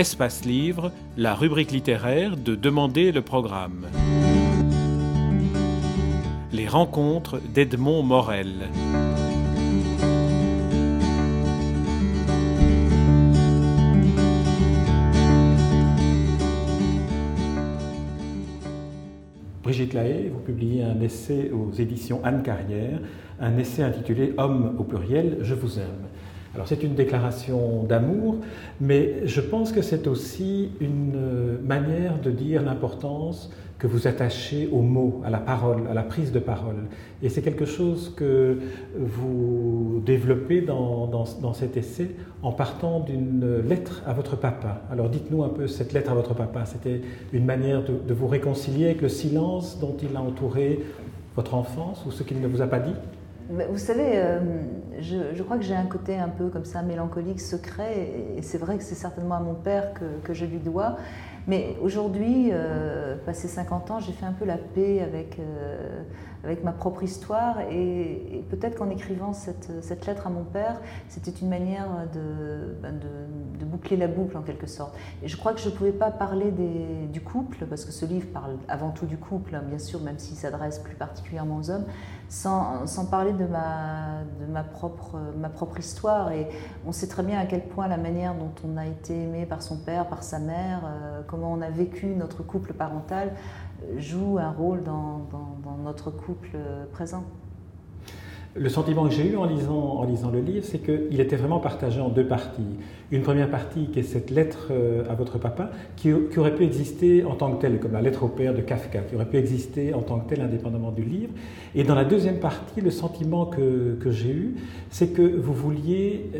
Espace Livre, la rubrique littéraire de Demander le programme. Les rencontres d'Edmond Morel. Brigitte Lahaye, vous publiez un essai aux éditions Anne Carrière, un essai intitulé Homme au pluriel, je vous aime. Alors c'est une déclaration d'amour, mais je pense que c'est aussi une manière de dire l'importance que vous attachez aux mots, à la parole, à la prise de parole. Et c'est quelque chose que vous développez dans, cet essai en partant d'une lettre à votre papa. Alors dites-nous un peu cette lettre à votre papa. C'était une manière de, de vous réconcilier avec le silence dont il a entouré votre enfance ou ce qu'il ne vous a pas dit? Vous savez, euh, je, crois que j'ai un côté un peu comme ça mélancolique, secret, et c'est vrai que c'est certainement à mon père que, je lui dois. Mais aujourd'hui, euh, passé 50 ans, j'ai fait un peu la paix avec, euh, avec ma propre histoire et, peut-être qu'en écrivant cette, cette, lettre à mon père, c'était une manière ben de, de, boucler la boucle en quelque sorte. Et je crois que je ne pouvais pas parler du couple, parce que ce livre parle avant tout du couple, hein, bien sûr, même s'il s'adresse plus particulièrement aux hommes, sans, parler de, ma, propre, histoire. Et on sait très bien à quel point la manière dont on a été aimé par son père, par sa mère, euh, comment on a vécu notre couple parental, joue un rôle dans, dans, notre couple présent. Le sentiment que j'ai eu en lisant, le livre, c'est qu'il était vraiment partagé en deux parties. Une première partie qui est cette lettre euh, à votre papa, qui, aurait pu exister en tant que telle, comme la lettre au père de Kafka, qui aurait pu exister en tant que telle indépendamment du livre. Et dans la deuxième partie, le sentiment que j'ai eu, c'est que vous vouliez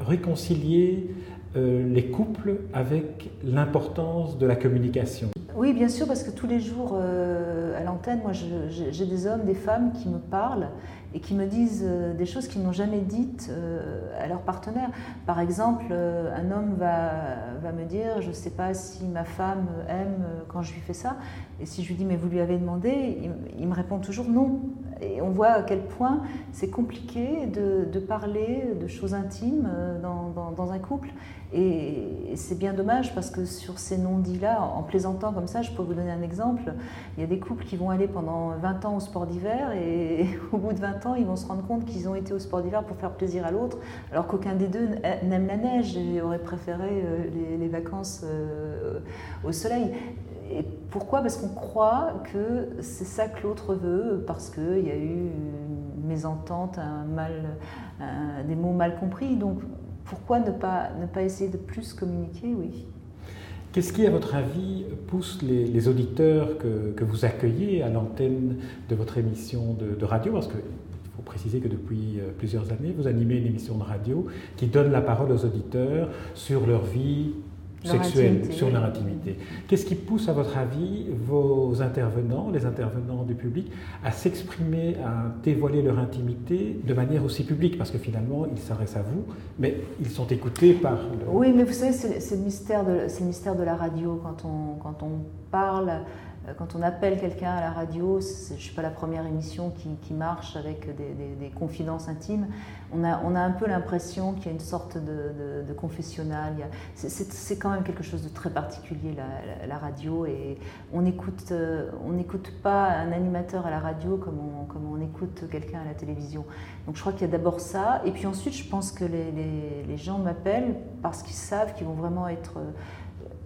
réconcilier euh, les couples avec l'importance de la communication. Oui, bien sûr, parce que tous les jours euh, à l'antenne, moi, j'ai des hommes, des femmes qui me parlent et qui me disent euh, des choses qu'ils n'ont jamais dites à leur partenaire. Par exemple, un homme va, va me dire, je ne sais pas si ma femme aime quand je lui fais ça, et si je lui dis, mais vous lui avez demandé, il, me répond toujours non. Et on voit à quel point c'est compliqué de, parler de choses intimes dans, dans, dans un couple. Et c'est bien dommage parce que sur ces non-dits-là, en plaisantant comme ça, je peux vous donner un exemple. Il y a des couples qui vont aller pendant 20 ans au sport d'hiver et au bout de 20 ans, ils vont se rendre compte qu'ils ont été au sport d'hiver pour faire plaisir à l'autre, alors qu'aucun des deux n'aime la neige et aurait préféré euh, les, vacances euh, au soleil. Pourquoi? Parce qu'on croit que c'est ça que l'autre veut, parce qu'il y a eu une mésentente, un mal, des mots mal compris. Donc pourquoi ne pas, ne pas essayer de plus communiquer? Oui. Qu'est-ce qui, à votre avis, pousse les, auditeurs que, que, vous accueillez à l'antenne de votre émission de, de radio? Parce qu'il faut préciser que depuis euh, plusieurs années, vous animez une émission de radio qui donne la parole aux auditeurs sur leur vie sexuelle, sur leur intimité. Qu'est-ce qui pousse, à votre avis, vos intervenants, les intervenants du public, à s'exprimer, à dévoiler leur intimité de manière aussi publique? Parce que finalement, ils s'adressent à vous, mais ils sont écoutés par... Oui, mais vous savez, c'est le, mystère de, le mystère de la radio. Quand on, quand on parle quand on appelle quelqu'un à la radio, je ne suis pas la première émission qui, marche avec des, confidences intimes, on a, un peu l'impression qu'il y a une sorte de, confessionnal. C'est quand même quelque chose de très particulier, la, radio, et on n'écoute euh, on pas un animateur à la radio comme on, écoute quelqu'un à la télévision. Donc je crois qu'il y a d'abord ça, et puis ensuite je pense que les, gens m'appellent parce qu'ils savent qu'ils vont vraiment être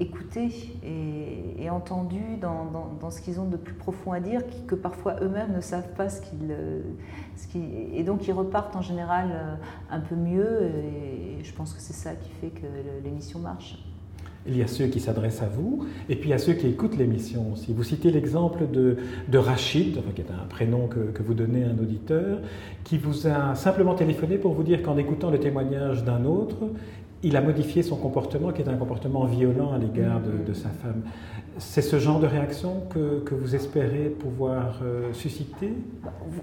écoutés et, et entendus dans, dans, ce qu'ils ont de plus profond à dire, que parfois eux-mêmes ne savent pas ce qu'ils... Euh, ce et donc ils repartent en général euh, un peu mieux et je pense que c'est ça qui fait que l'émission marche. Il y a ceux qui s'adressent à vous, et puis il y a ceux qui écoutent l'émission aussi. Vous citez l'exemple de, de, Rachid, qui est un prénom que, que, vous donnez à un auditeur, qui vous a simplement téléphoné pour vous dire qu'en écoutant le témoignage d'un autre, il a modifié son comportement, qui est un comportement violent à l'égard de, sa femme. C'est ce genre de réaction que, que vous espérez pouvoir euh, susciter?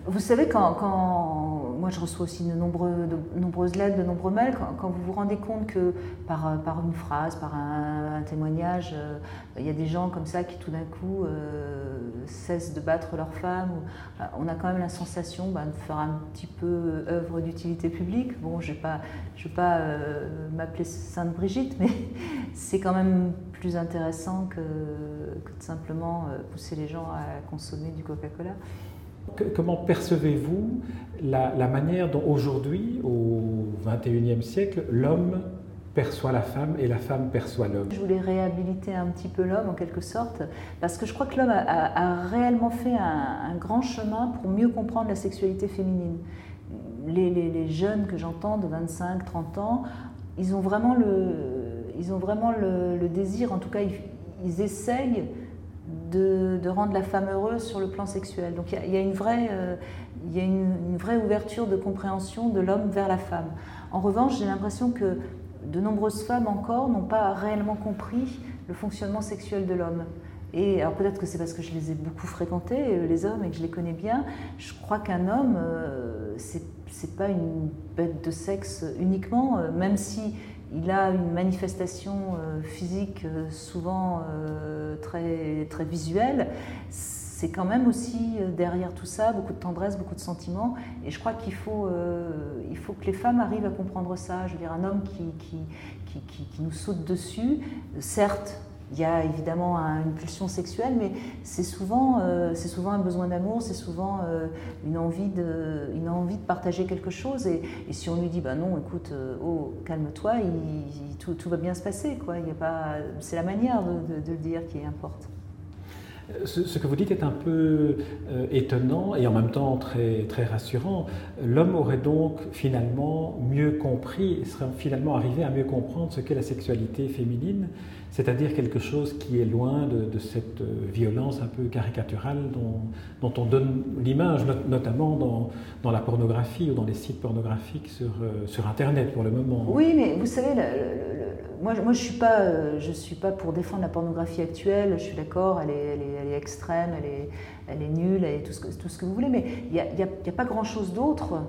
Vous, savez, quand, quand, moi je reçois aussi de, nombreux, nombreuses lettres, de nombreux mails, quand, vous vous rendez compte que par, par une phrase, par un, témoignage, euh, il y a des gens comme ça qui tout d'un coup euh, cessent de battre leur femme, on a quand même la sensation bah, de faire un petit peu œuvre d'utilité publique. Bon, je ne vais pas, je vais pas m'appeler Sainte Brigitte, mais c'est quand même plus intéressant que, que, de simplement pousser les gens à consommer du Coca-Cola. Comment percevez-vous la, la, manière dont aujourd'hui, au XXIe siècle, l'homme perçoit la femme et la femme perçoit l'homme? Je voulais réhabiliter un petit peu l'homme en quelque sorte, parce que je crois que l'homme a, réellement fait un, grand chemin pour mieux comprendre la sexualité féminine. Les, jeunes que j'entends de 25, 30 ans, ils ont vraiment le, désir, en tout cas ils, essayent de, rendre la femme heureuse sur le plan sexuel. Donc il y a une vraie ouverture de compréhension de l'homme vers la femme. En revanche, j'ai l'impression que de nombreuses femmes encore n'ont pas réellement compris le fonctionnement sexuel de l'homme. Et alors peut-être que c'est parce que je les ai beaucoup fréquentés, euh, les hommes, et que je les connais bien. Je crois qu'un homme, euh, c'est pas une bête de sexe uniquement, euh, même si il a une manifestation physique souvent très, très visuelle c'est quand même aussi euh, derrière tout ça beaucoup de tendresse, beaucoup de sentiments. Et je crois qu'il faut, euh, il faut que les femmes arrivent à comprendre ça. Je veux dire, un homme qui, qui, qui, nous saute dessus, certes, il y a évidemment une pulsion sexuelle, mais c'est souvent, euh, souvent un besoin d'amour, c'est souvent une, envie de, une envie de partager quelque chose. Et, si on lui dit, bah non, écoute, oh, calme-toi, tout, va bien se passer. C'est la manière de, le dire qui importe. Ce, que vous dites est un peu euh, étonnant et en même temps très, très rassurant. L'homme aurait donc finalement mieux compris, serait finalement arrivé à mieux comprendre ce qu'est la sexualité féminine c'est-à-dire quelque chose qui est loin de, cette euh, violence un peu caricaturale dont, on donne l'image, notamment dans, la pornographie ou dans les sites pornographiques sur, euh, Internet pour le moment. Oui, mais vous savez, moi, je ne suis, pas, euh, suis pas pour défendre la pornographie actuelle, je suis d'accord, elle est, elle, est, extrême, elle est, elle est nulle, elle est tout ce que, tout ce que vous voulez, mais il n'y a, a, pas grand-chose d'autre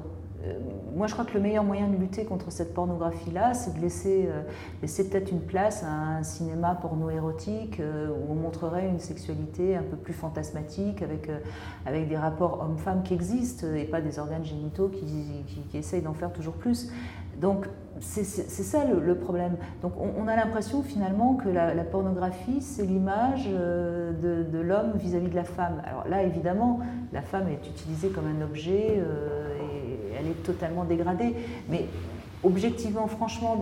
moi, je crois que le meilleur moyen de lutter contre cette pornographie-là, c'est de laisser, euh, peut-être une place à un cinéma porno-érotique euh, où on montrerait une sexualité un peu plus fantasmatique avec, des rapports hommes-femmes qui existent et pas des organes génitaux qui, qui, essayent d'en faire toujours plus. Donc, c'est ça le, problème. Donc, on, a l'impression finalement que la, pornographie, c'est l'image de l'homme vis-à-vis de la femme. Alors là, évidemment, la femme est utilisée comme un objet elle est totalement dégradée. Mais objectivement, franchement,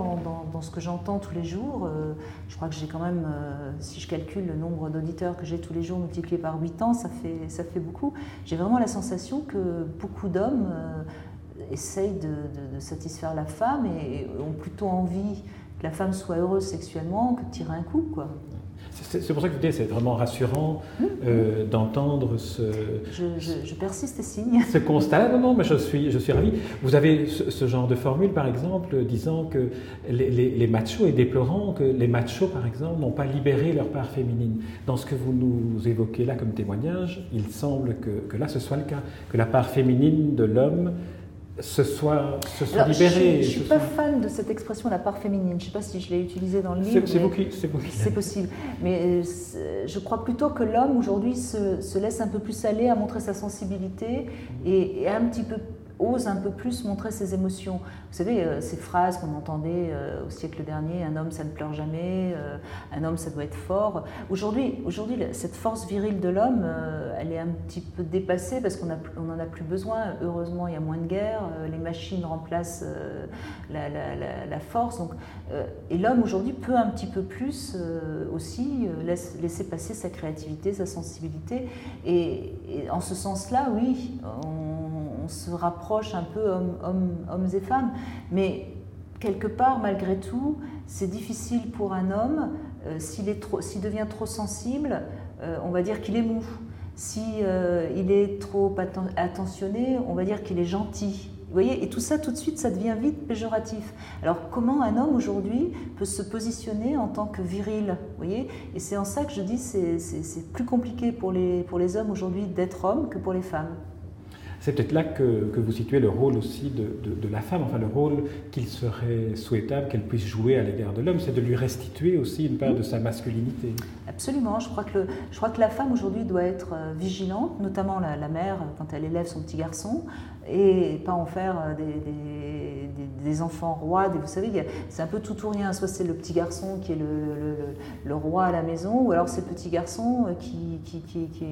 dans, ce que j'entends tous les jours, euh, je crois que j'ai quand même, euh, si je calcule le nombre d'auditeurs que j'ai tous les jours multiplié par 8 ans, ça fait, ça fait beaucoup. J'ai vraiment la sensation que beaucoup d'hommes euh, essayent de, satisfaire la femme et, ont plutôt envie que la femme soit heureuse sexuellement que de tirer un coup. Quoi. C'est pour ça que vous dites, c'est vraiment rassurant euh, d'entendre ce. Je, persiste et signe. Ce constat. Non, non, mais je suis, je suis ravi. Vous avez ce, genre de formule, par exemple, disant que les, les, machos, et déplorant que les machos, par exemple, n'ont pas libéré leur part féminine. Dans ce que vous nous évoquez là comme témoignage, il semble que, que là ce soit le cas, que la part féminine de l'homme se soit, se soit libéré. Je ne suis, pas fan de cette expression, la part féminine. Je ne sais pas si je l'ai utilisée dans le livre. C'est C'est possible. Mais euh, je crois plutôt que l'homme aujourd'hui se, se, laisse un peu plus aller à montrer sa sensibilité et, et un petit peu ose un peu plus montrer ses émotions. Vous savez, euh, ces phrases qu'on entendait euh, au siècle dernier, un homme ça ne pleure jamais, euh, un homme ça doit être fort. Aujourd'hui, aujourd'hui cette force virile de l'homme, elle est un petit peu dépassée parce qu'on n'en a plus besoin. Heureusement, il y a moins de guerres, les machines remplacent la, force. Donc, et l'homme aujourd'hui peut un petit peu plus aussi laisser passer sa créativité, sa sensibilité. Et, et en ce sens-là, oui, on se rapproche un peu hommes, et femmes, mais quelque part, malgré tout, c'est difficile pour un homme, euh, s'il devient trop sensible, euh, on va dire qu'il est mou. S'il si, euh, est trop attentionné, on va dire qu'il est gentil. Vous voyez, et tout ça, tout de suite, ça devient vite péjoratif. Alors, comment un homme aujourd'hui peut se positionner en tant que viril Vous voyez, et c'est en ça que je dis, c'est plus compliqué pour les, pour les hommes aujourd'hui d'être hommes que pour les femmes. C'est peut-être là que, que, vous situez le rôle aussi de, de, la femme, enfin le rôle qu'il serait souhaitable qu'elle puisse jouer à l'égard de l'homme, c'est de lui restituer aussi une part de sa masculinité. Absolument, je crois que, le, je crois que la femme aujourd'hui doit être euh, vigilante, notamment la, mère quand elle élève son petit garçon, et pas en faire des, des, enfants rois. vous savez, c'est un peu tout ou rien. Soit c'est le petit garçon qui est le, le, roi à la maison, ou alors c'est le petit garçon qui, qui, qui, qui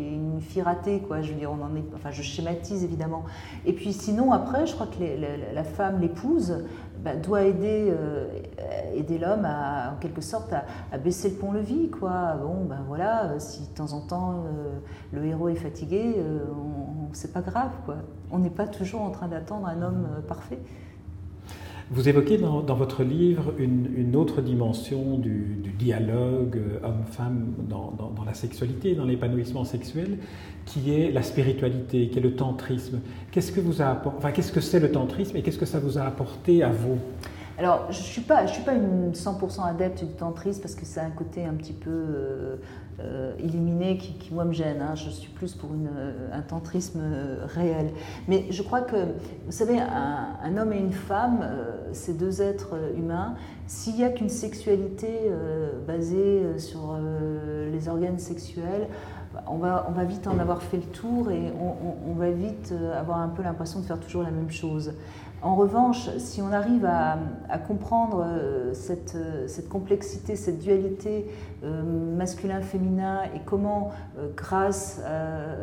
est, une fille ratée. Quoi. Je veux dire, on en est, enfin, je schématise évidemment. Et puis sinon, après, je crois que la, femme, l'épouse, bah, doit aider, euh, aider l'homme à, en quelque sorte à, baisser le pont-levis. Quoi. Bon, ben voilà, si de temps en temps euh, le héros est fatigué, euh, c'est pas grave. Quoi. On n'est pas toujours en train d'attendre un homme parfait. Vous évoquez dans, votre livre une, autre dimension du, dialogue homme-femme dans, dans, la sexualité, dans l'épanouissement sexuel, qui est la spiritualité, qui est le tantrisme. Qu'est-ce que vous a enfin, qu'est-ce que c'est le tantrisme et qu'est-ce que ça vous a apporté à vous? Alors, je ne suis, pas, je suis pas une 100% adepte du tantrisme parce que a un côté un petit peu euh, euh, qui, moi, me gêne. Hein. Je suis plus pour une, un tantrisme euh, réel. Mais je crois que, vous savez, un, homme et une femme, ces deux êtres humains, s'il n'y a qu'une sexualité basée sur les organes sexuels, on va, on va vite en avoir fait le tour et on va vite avoir un peu l'impression de faire toujours la même chose. En revanche, si on arrive à, comprendre euh, euh, cette, complexité, cette dualité euh, masculin-féminin et comment, grâce,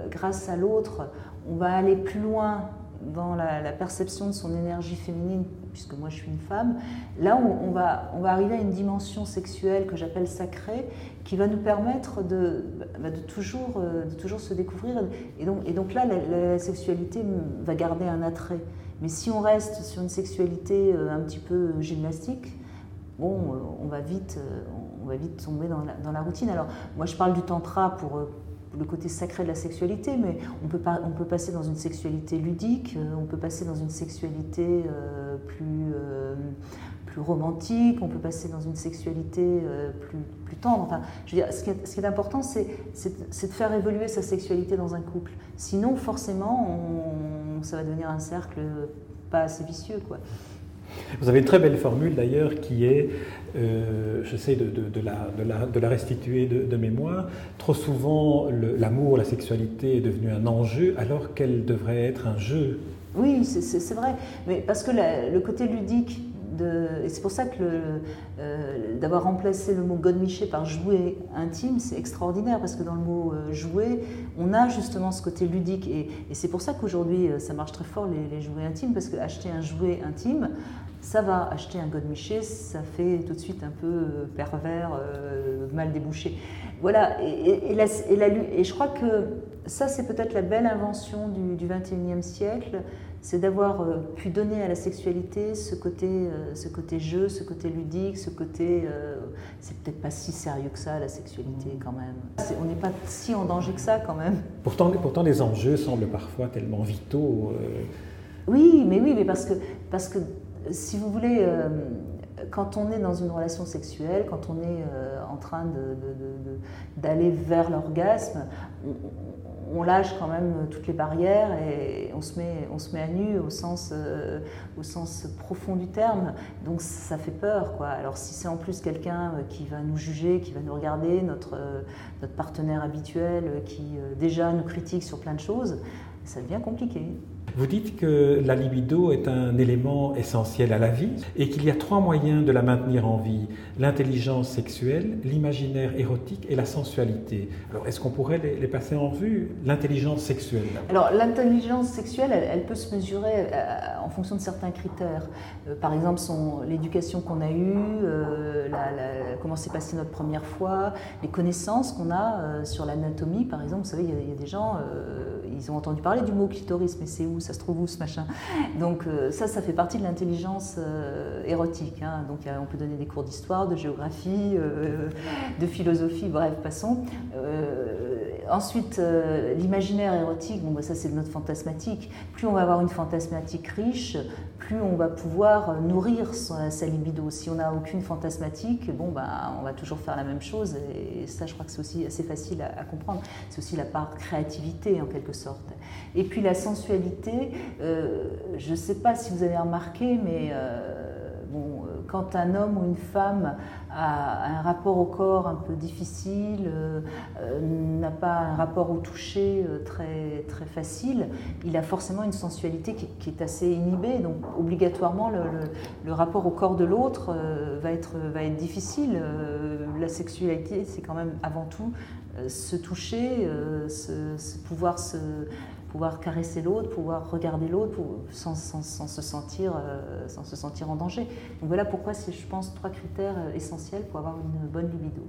grâce à l'autre, on va aller plus loin dans la, perception de son énergie féminine, puisque moi je suis une femme, là on, va, on va arriver à une dimension sexuelle que j'appelle sacrée, qui va nous permettre de, bah, toujours, toujours se découvrir. Et donc, et donc là, la sexualité va garder un attrait. Mais si on reste sur une sexualité euh, un petit peu gymnastique, bon, euh, on va vite, euh, on va vite tomber dans la, dans la routine. Alors, moi, je parle du tantra pour le côté sacré de la sexualité, mais on peut, pas, on peut passer dans une sexualité ludique, on peut passer dans une sexualité plus, plus romantique, on peut passer dans une sexualité plus, plus tendre. Enfin, je veux dire, ce qui est, ce qui est important, c'est de faire évoluer sa sexualité dans un couple. Sinon, forcément, on, ça va devenir un cercle pas assez vicieux. Quoi. Vous avez une très belle formule d'ailleurs qui est, euh, j'essaie de, de, la, de, la, restituer de, mémoire, trop souvent l'amour, la sexualité est devenue un enjeu alors qu'elle devrait être un jeu. Oui, c'est vrai, mais parce que le côté ludique et c'est pour ça que euh, d'avoir remplacé le mot godmiché par jouet intime, c'est extraordinaire, parce que dans le mot euh, jouet, on a justement ce côté ludique. Et, c'est pour ça qu'aujourd'hui, euh, ça marche très fort les, jouets intimes, parce qu'acheter un jouet intime, ça va. Acheter un godmiché, ça fait tout de suite un peu pervers, mal débouché. Voilà, et, et, je crois que ça, c'est peut-être la belle invention du, du 21e siècle, c'est d'avoir euh, pu donner à la sexualité ce côté, euh, ce côté jeu, ce côté ludique, ce côté. Euh, c'est peut-être pas si sérieux que ça, la sexualité, quand même. on n'est pas si en danger que ça, quand même. Pourtant, pourtant les enjeux semblent parfois tellement vitaux. Oui, mais oui, mais parce que, parce que si vous voulez. Quand on est dans une relation sexuelle, quand on est en train d'aller vers l'orgasme, on lâche quand même toutes les barrières et on se met, on se met à nu au sens, euh, profond du terme. Donc ça fait peur. Quoi. Alors si c'est en plus quelqu'un euh, qui va nous juger, qui va nous regarder, notre, euh, notre partenaire habituel qui déjà nous critique sur plein de choses, ça devient compliqué. Vous dites que la libido est un élément essentiel à la vie et qu'il y a trois moyens de la maintenir en vie l'intelligence sexuelle, l'imaginaire érotique et la sensualité. Alors, est-ce qu'on pourrait les, passer en revue L'intelligence sexuelle? Alors, l'intelligence sexuelle, elle, peut se mesurer euh, en fonction de certains critères. Euh, par exemple, l'éducation qu'on a eue, euh, comment s'est passée notre première fois, les connaissances qu'on a sur l'anatomie, par exemple. Vous savez, il y, a des gens, ils ont entendu parler du mot clitoris, mais c'est où ça se trouve où ce machin? Donc euh, ça, ça fait partie de l'intelligence euh, érotique. Hein. Donc on peut donner des cours d'histoire, de géographie, euh, de philosophie, bref, passons. ensuite, l'imaginaire érotique, bon, bah, ça c'est notre fantasmatique. Plus on va avoir une fantasmatique riche, plus on va pouvoir nourrir sa, libido. Si on n'a aucune fantasmatique, bon, bah, on va toujours faire la même chose. Et ça, je crois que c'est aussi assez facile à, comprendre. C'est aussi la part créativité en quelque sorte. Et puis la sensualité, euh, je ne sais pas si vous avez remarqué, mais euh, euh, quand un homme ou une femme a un rapport au corps un peu difficile, euh, n'a pas un rapport au toucher très, très facile, il a forcément une sensualité qui, est assez inhibée. Donc obligatoirement, le, rapport au corps de l'autre va, être, va être difficile. la sexualité, c'est quand même avant tout se toucher, pouvoir se pouvoir caresser l'autre, pouvoir regarder l'autre sans, se sentir, euh, sans se sentir en danger. Donc voilà pourquoi c'est, je pense, trois critères euh, essentiels pour avoir une bonne libido.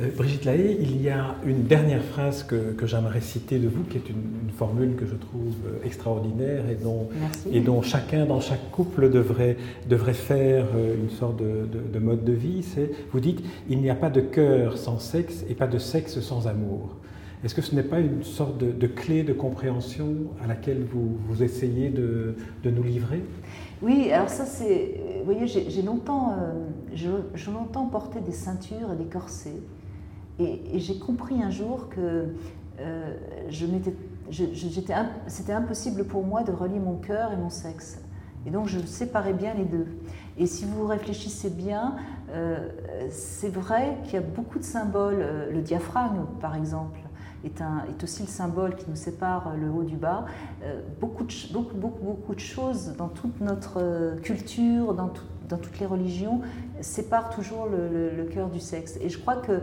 Euh, Brigitte Lahaye, il y a une dernière phrase que, j'aimerais citer de vous, qui est une, formule que je trouve extraordinaire et dont, et dont chacun dans chaque couple devrait, devrait faire une sorte de, de mode de vie. C'est, vous dites, il n'y a pas de cœur sans sexe et pas de sexe sans amour. Est-ce que ce n'est pas une sorte de, clé de compréhension à laquelle vous, vous essayez de, nous livrer? Oui, alors ça c'est... Vous voyez, j'ai longtemps, euh, longtemps porté des ceintures et des corsets. Et, j'ai compris un jour que euh, c'était impossible pour moi de relier mon cœur et mon sexe. Et donc je séparais bien les deux. Et si vous réfléchissez bien, euh, c'est vrai qu'il y a beaucoup de symboles, euh, le diaphragme par exemple, est, aussi le symbole qui nous sépare le haut du bas. Euh, beaucoup, de, beaucoup, beaucoup, beaucoup de choses dans toute notre euh, culture, dans, dans toutes les religions, séparent toujours le, cœur du sexe. Et je crois que euh,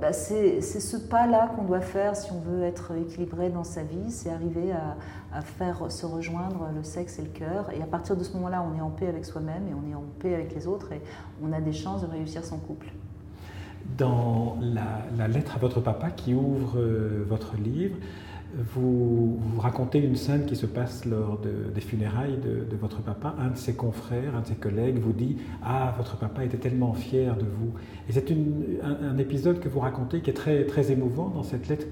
bah, c'est ce pas-là qu'on doit faire si on veut être équilibré dans sa vie, c'est arriver à, à, faire se rejoindre le sexe et le cœur. Et à partir de ce moment-là, on est en paix avec soi-même et on est en paix avec les autres et on a des chances de réussir son couple. Dans la, lettre à votre papa qui ouvre euh, votre livre, vous, racontez une scène qui se passe lors des funérailles de, votre papa. Un de ses confrères, un de ses collègues vous dit Ah, votre papa était tellement fier de vous. Et c'est un, épisode que vous racontez qui est très, très émouvant dans cette lettre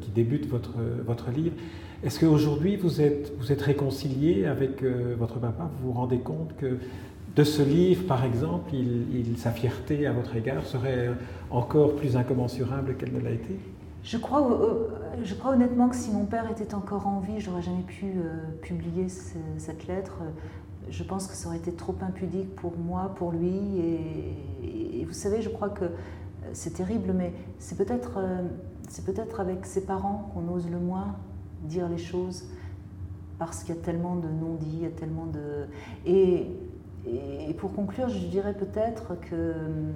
qui débute votre, votre livre. Est-ce qu'aujourd'hui vous êtes, vous êtes réconcilié avec euh, votre papa? Vous vous rendez compte que de ce livre, par exemple, sa fierté à votre égard serait encore plus incommensurable qu'elle ne l'a été? Je crois, euh, je crois honnêtement que si mon père était encore en vie, j'aurais jamais pu euh, publier cette lettre. Je pense que ça aurait été trop impudique pour moi, pour lui. Et, vous savez, je crois que euh, c'est terrible, mais c'est peut-être c'est peut-être avec ses parents qu'on ose le moins dire les choses parce qu'il y a tellement de non-dits, il y a tellement de et et, pour conclure, je dirais peut-être qu'il hum,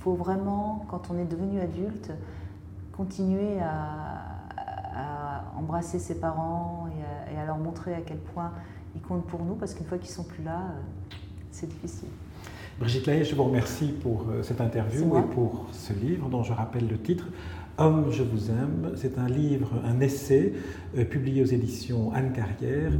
faut vraiment, quand on est devenu adulte, continuer à, embrasser ses parents et à, leur montrer à quel point ils comptent pour nous, parce qu'une fois qu'ils sont plus là, euh, c'est difficile. Brigitte Lahaye, je vous remercie pour euh, cette interview et pour ce livre dont je rappelle le titre. Homme, je vous aime. C'est un livre, un essai euh, publié aux éditions Anne Carrière.